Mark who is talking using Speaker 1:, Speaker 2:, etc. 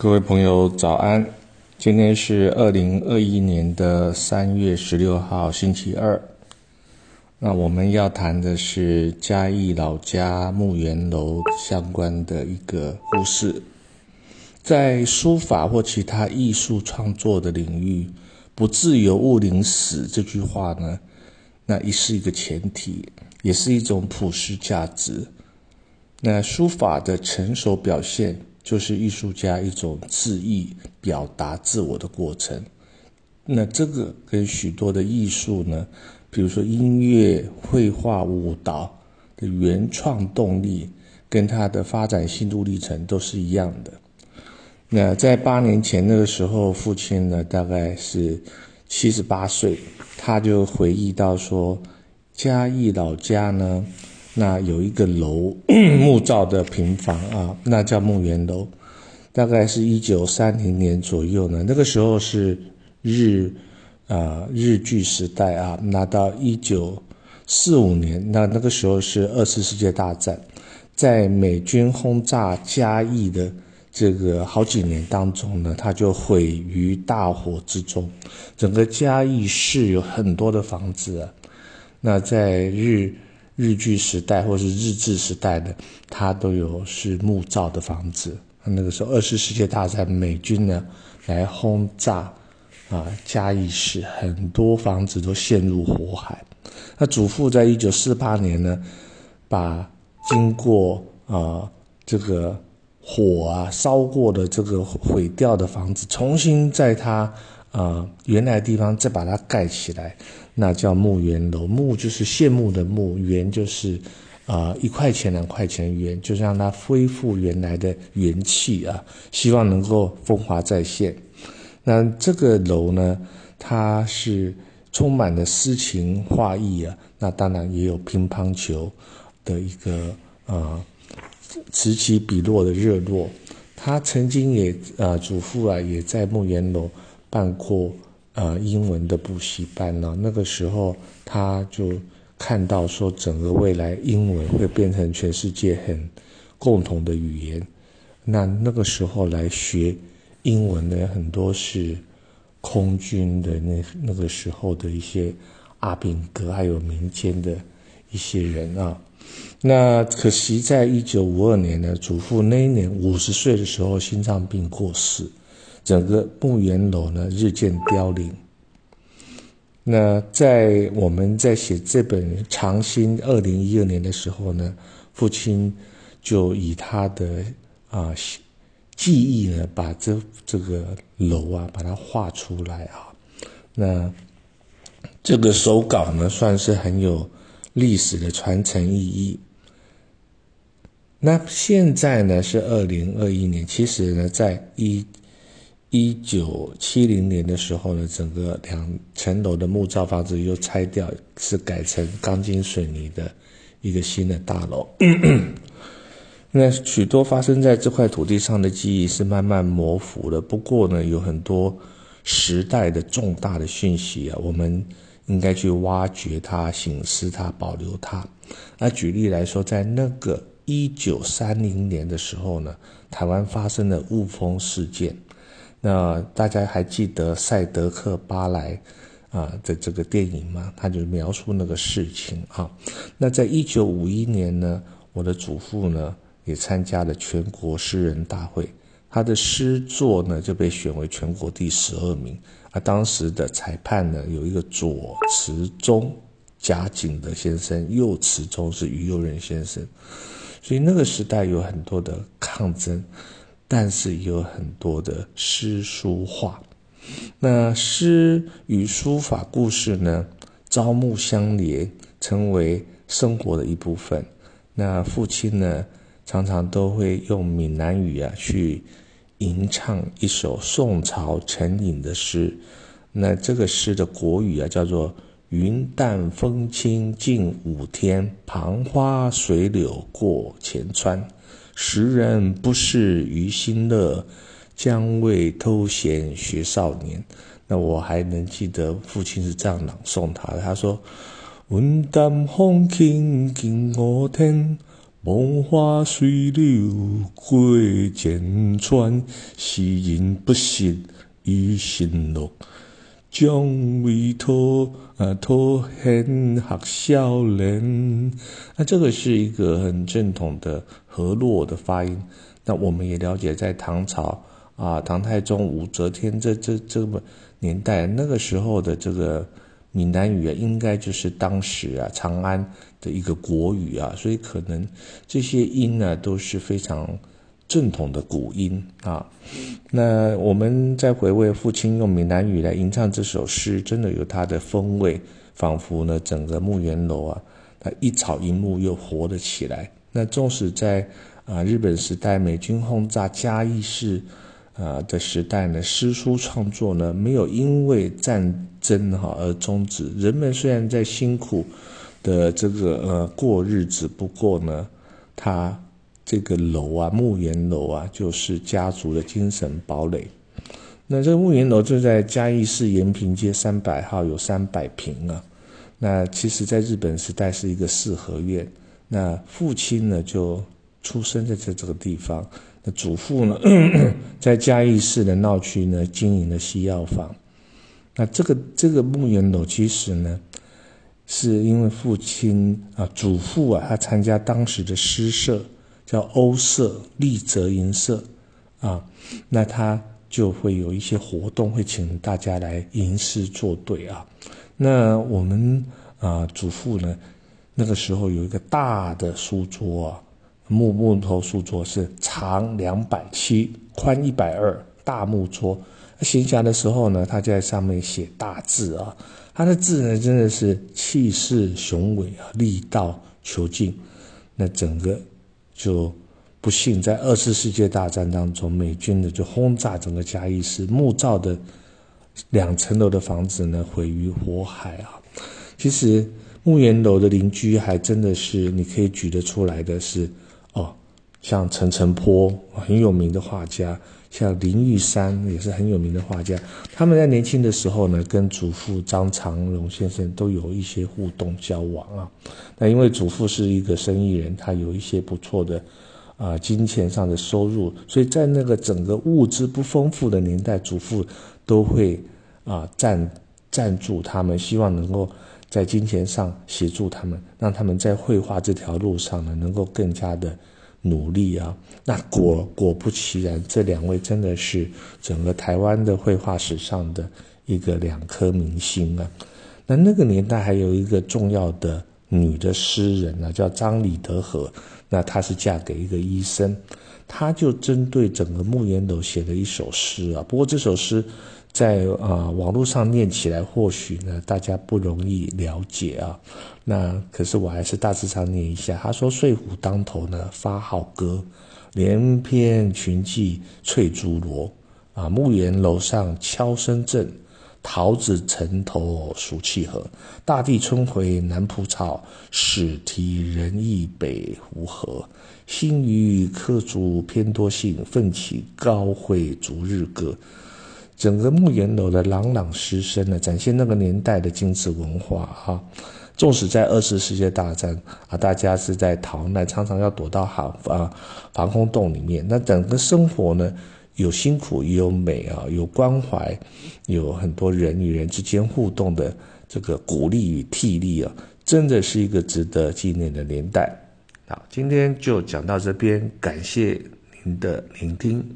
Speaker 1: 各位朋友，早安！今天是二零二一年的三月十六号，星期二。那我们要谈的是嘉义老家木园楼相关的一个故事。在书法或其他艺术创作的领域，“不自由勿宁死”这句话呢，那也是一个前提，也是一种普世价值。那书法的成熟表现。就是艺术家一种自意表达自我的过程。那这个跟许多的艺术呢，比如说音乐、绘画、舞蹈的原创动力，跟它的发展心路历程都是一样的。那在八年前那个时候，父亲呢大概是七十八岁，他就回忆到说，嘉义老家呢。那有一个楼，木造的平房啊，那叫木园楼，大概是一九三零年左右呢。那个时候是日，啊日据时代啊。那到一九四五年，那那个时候是二次世界大战，在美军轰炸嘉义的这个好几年当中呢，它就毁于大火之中。整个嘉义市有很多的房子啊，那在日。日据时代或是日治时代的，它都有是木造的房子。那个时候，二次世界大战美军呢来轰炸啊嘉义市，很多房子都陷入火海。那祖父在一九四八年呢，把经过啊这个火啊烧过的这个毁掉的房子，重新在它啊原来地方再把它盖起来。那叫木元楼，木就是羡慕的木，元就是啊一块钱两块钱的元，就是让它恢复原来的元气啊，希望能够风华再现。那这个楼呢，它是充满了诗情画意啊，那当然也有乒乓球的一个啊此起彼落的热络。他曾经也啊祖父啊也在木元楼办过。呃，英文的补习班呢，那个时候他就看到说，整个未来英文会变成全世界很共同的语言。那那个时候来学英文的很多是空军的那那个时候的一些阿炳哥，还有民间的一些人啊。那可惜在一九五二年呢，祖父那一年五十岁的时候，心脏病过世。整个墓园楼呢日渐凋零。那在我们在写这本《长兴》二零一二年的时候呢，父亲就以他的啊记忆呢，把这这个楼啊把它画出来啊。那这个手稿呢，算是很有历史的传承意义。那现在呢是二零二一年，其实呢在一。一九七零年的时候呢，整个两层楼的木造房子又拆掉，是改成钢筋水泥的一个新的大楼。那许多发生在这块土地上的记忆是慢慢模糊的。不过呢，有很多时代的重大的讯息啊，我们应该去挖掘它、醒思它、保留它。那举例来说，在那个一九三零年的时候呢，台湾发生了雾峰事件。那大家还记得赛德克巴莱啊的这个电影吗？他就描述那个事情啊。那在一九五一年呢，我的祖父呢也参加了全国诗人大会，他的诗作呢就被选为全国第十二名。而当时的裁判呢有一个左慈中贾景德先生，右慈中是于右任先生，所以那个时代有很多的抗争。但是有很多的诗书画，那诗与书法故事呢，朝暮相连，成为生活的一部分。那父亲呢，常常都会用闽南语啊去吟唱一首宋朝陈颖的诗。那这个诗的国语啊，叫做“云淡风轻近五天，旁花随柳过前川”。时人不识于心乐，将谓偷闲学少年。那我还能记得父亲是这样朗诵他的，他说：“云淡风轻近五天，梦花水流过涧川，时人不识余心乐。将为托啊托很学少年，那这个是一个很正统的河洛的发音。那我们也了解，在唐朝啊，唐太宗武则天这这这么年代，那个时候的这个闽南语啊，应该就是当时啊长安的一个国语啊，所以可能这些音呢都是非常。正统的古音啊，那我们在回味父亲用闽南语来吟唱这首诗，真的有它的风味，仿佛呢整个墓园楼啊，它一草一木又活了起来。那纵使在啊日本时代美军轰炸嘉义市啊的时代呢，诗书创作呢没有因为战争哈而终止，人们虽然在辛苦的这个呃过日子，不过呢他。这个楼啊，木岩楼啊，就是家族的精神堡垒。那这个木岩楼就在嘉义市延平街三百号，有三百平啊。那其实，在日本时代是一个四合院。那父亲呢，就出生在这这个地方。那祖父呢，在嘉义市的闹区呢，经营了西药房。那这个这个木岩楼，其实呢，是因为父亲啊，祖父啊，他参加当时的诗社。叫欧社立泽银社，啊，那他就会有一些活动，会请大家来吟诗作对啊。那我们啊，祖父呢，那个时候有一个大的书桌啊，木木头书桌是长两百七，宽一百二，大木桌。闲暇的时候呢，他就在上面写大字啊。他的字呢，真的是气势雄伟啊，力道遒劲。那整个。就不幸在二次世界大战当中，美军呢就轰炸整个嘉义市，木造的两层楼的房子呢毁于火海啊。其实木岩楼的邻居还真的是你可以举得出来的是哦，像陈澄波很有名的画家。像林玉山也是很有名的画家，他们在年轻的时候呢，跟祖父张长荣先生都有一些互动交往啊。那因为祖父是一个生意人，他有一些不错的啊金钱上的收入，所以在那个整个物资不丰富的年代，祖父都会啊赞赞助他们，希望能够在金钱上协助他们，让他们在绘画这条路上呢，能够更加的。努力啊！那果果不其然，这两位真的是整个台湾的绘画史上的一个两颗明星啊！那那个年代还有一个重要的女的诗人呢，叫张李德和。那她是嫁给一个医生，她就针对整个木岩楼写了一首诗啊。不过这首诗在啊网络上念起来，或许呢大家不容易了解啊。那可是我还是大致上念一下。他说：“睡虎当头呢，发号歌，连篇群妓翠竹罗。啊，木檐楼上敲声震，桃子城头暑气和。大地春回南浦草，始提人意北湖河。新余客竹偏多信，奋起高会逐日歌。”整个木檐楼的朗朗诗声呢，展现那个年代的精致文化哈。纵使在二次世界大战啊，大家是在逃难，常常要躲到航啊防空洞里面。那整个生活呢，有辛苦也有美啊，有关怀，有很多人与人之间互动的这个鼓励与替力啊，真的是一个值得纪念的年代。好，今天就讲到这边，感谢您的聆听。